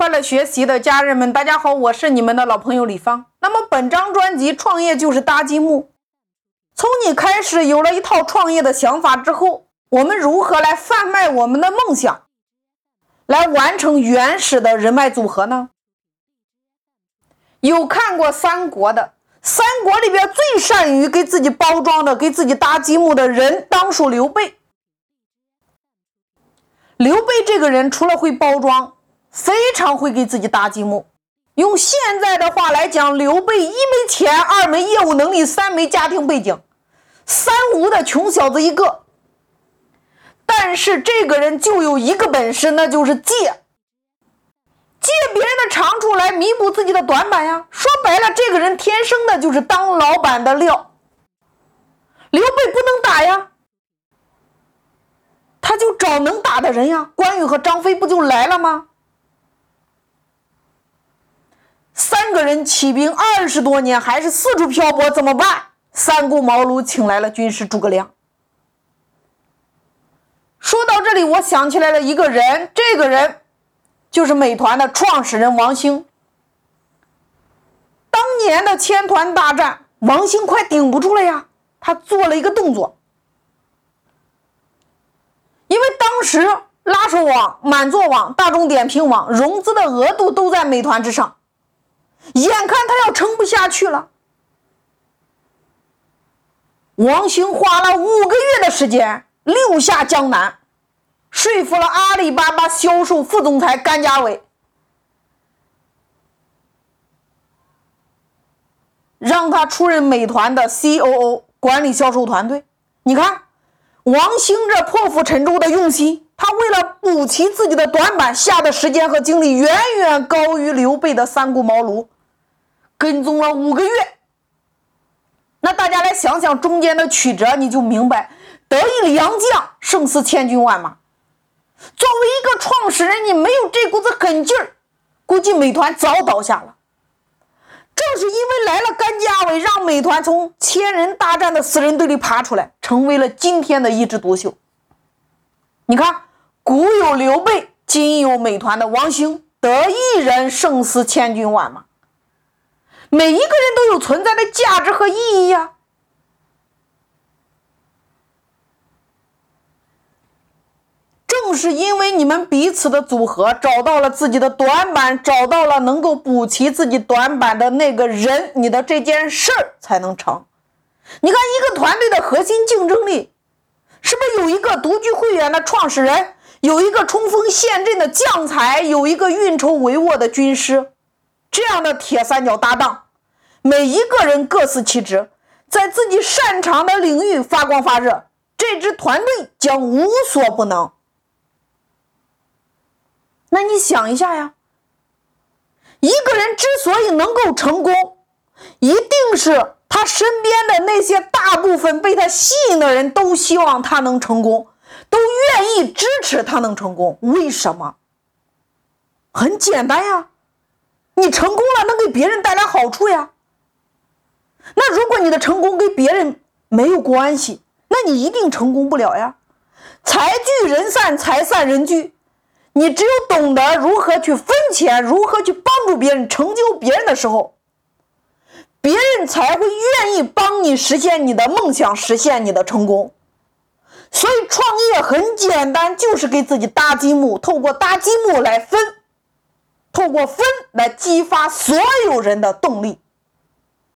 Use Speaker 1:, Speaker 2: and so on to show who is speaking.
Speaker 1: 快乐学习的家人们，大家好，我是你们的老朋友李芳。那么本张专辑《创业就是搭积木》，从你开始有了一套创业的想法之后，我们如何来贩卖我们的梦想，来完成原始的人脉组合呢？有看过三国的，三国里边最善于给自己包装的、给自己搭积木的人，当属刘备。刘备这个人除了会包装。非常会给自己搭积木。用现在的话来讲，刘备一没钱，二没业务能力，三没家庭背景，三无的穷小子一个。但是这个人就有一个本事，那就是借，借别人的长处来弥补自己的短板呀。说白了，这个人天生的就是当老板的料。刘备不能打呀，他就找能打的人呀。关羽和张飞不就来了吗？三个人起兵二十多年，还是四处漂泊，怎么办？三顾茅庐，请来了军师诸葛亮。说到这里，我想起来了一个人，这个人就是美团的创始人王兴。当年的千团大战，王兴快顶不住了呀，他做了一个动作，因为当时拉手网、满座网、大众点评网融资的额度都在美团之上。眼看他要撑不下去了，王兴花了五个月的时间，六下江南，说服了阿里巴巴销售副总裁甘家伟，让他出任美团的 COO，管理销售团队。你看，王兴这破釜沉舟的用心。他为了补齐自己的短板，下的时间和精力远远高于刘备的三顾茅庐，跟踪了五个月。那大家来想想中间的曲折，你就明白，得意良将胜似千军万马。作为一个创始人，你没有这股子狠劲儿，估计美团早倒下了。正是因为来了甘家伟，让美团从千人大战的死人堆里爬出来，成为了今天的一枝独秀。你看。古有刘备，今有美团的王兴，得一人胜似千军万马。每一个人都有存在的价值和意义呀。正是因为你们彼此的组合，找到了自己的短板，找到了能够补齐自己短板的那个人，你的这件事儿才能成。你看，一个团队的核心竞争力，是不是有一个独具慧眼的创始人？有一个冲锋陷阵的将才，有一个运筹帷幄的军师，这样的铁三角搭档，每一个人各司其职，在自己擅长的领域发光发热，这支团队将无所不能。那你想一下呀，一个人之所以能够成功，一定是他身边的那些大部分被他吸引的人都希望他能成功。愿意支持他能成功，为什么？很简单呀，你成功了能给别人带来好处呀。那如果你的成功跟别人没有关系，那你一定成功不了呀。财聚人散，财散人聚。你只有懂得如何去分钱，如何去帮助别人，成就别人的时候，别人才会愿意帮你实现你的梦想，实现你的成功。所以创业很简单，就是给自己搭积木，透过搭积木来分，透过分来激发所有人的动力。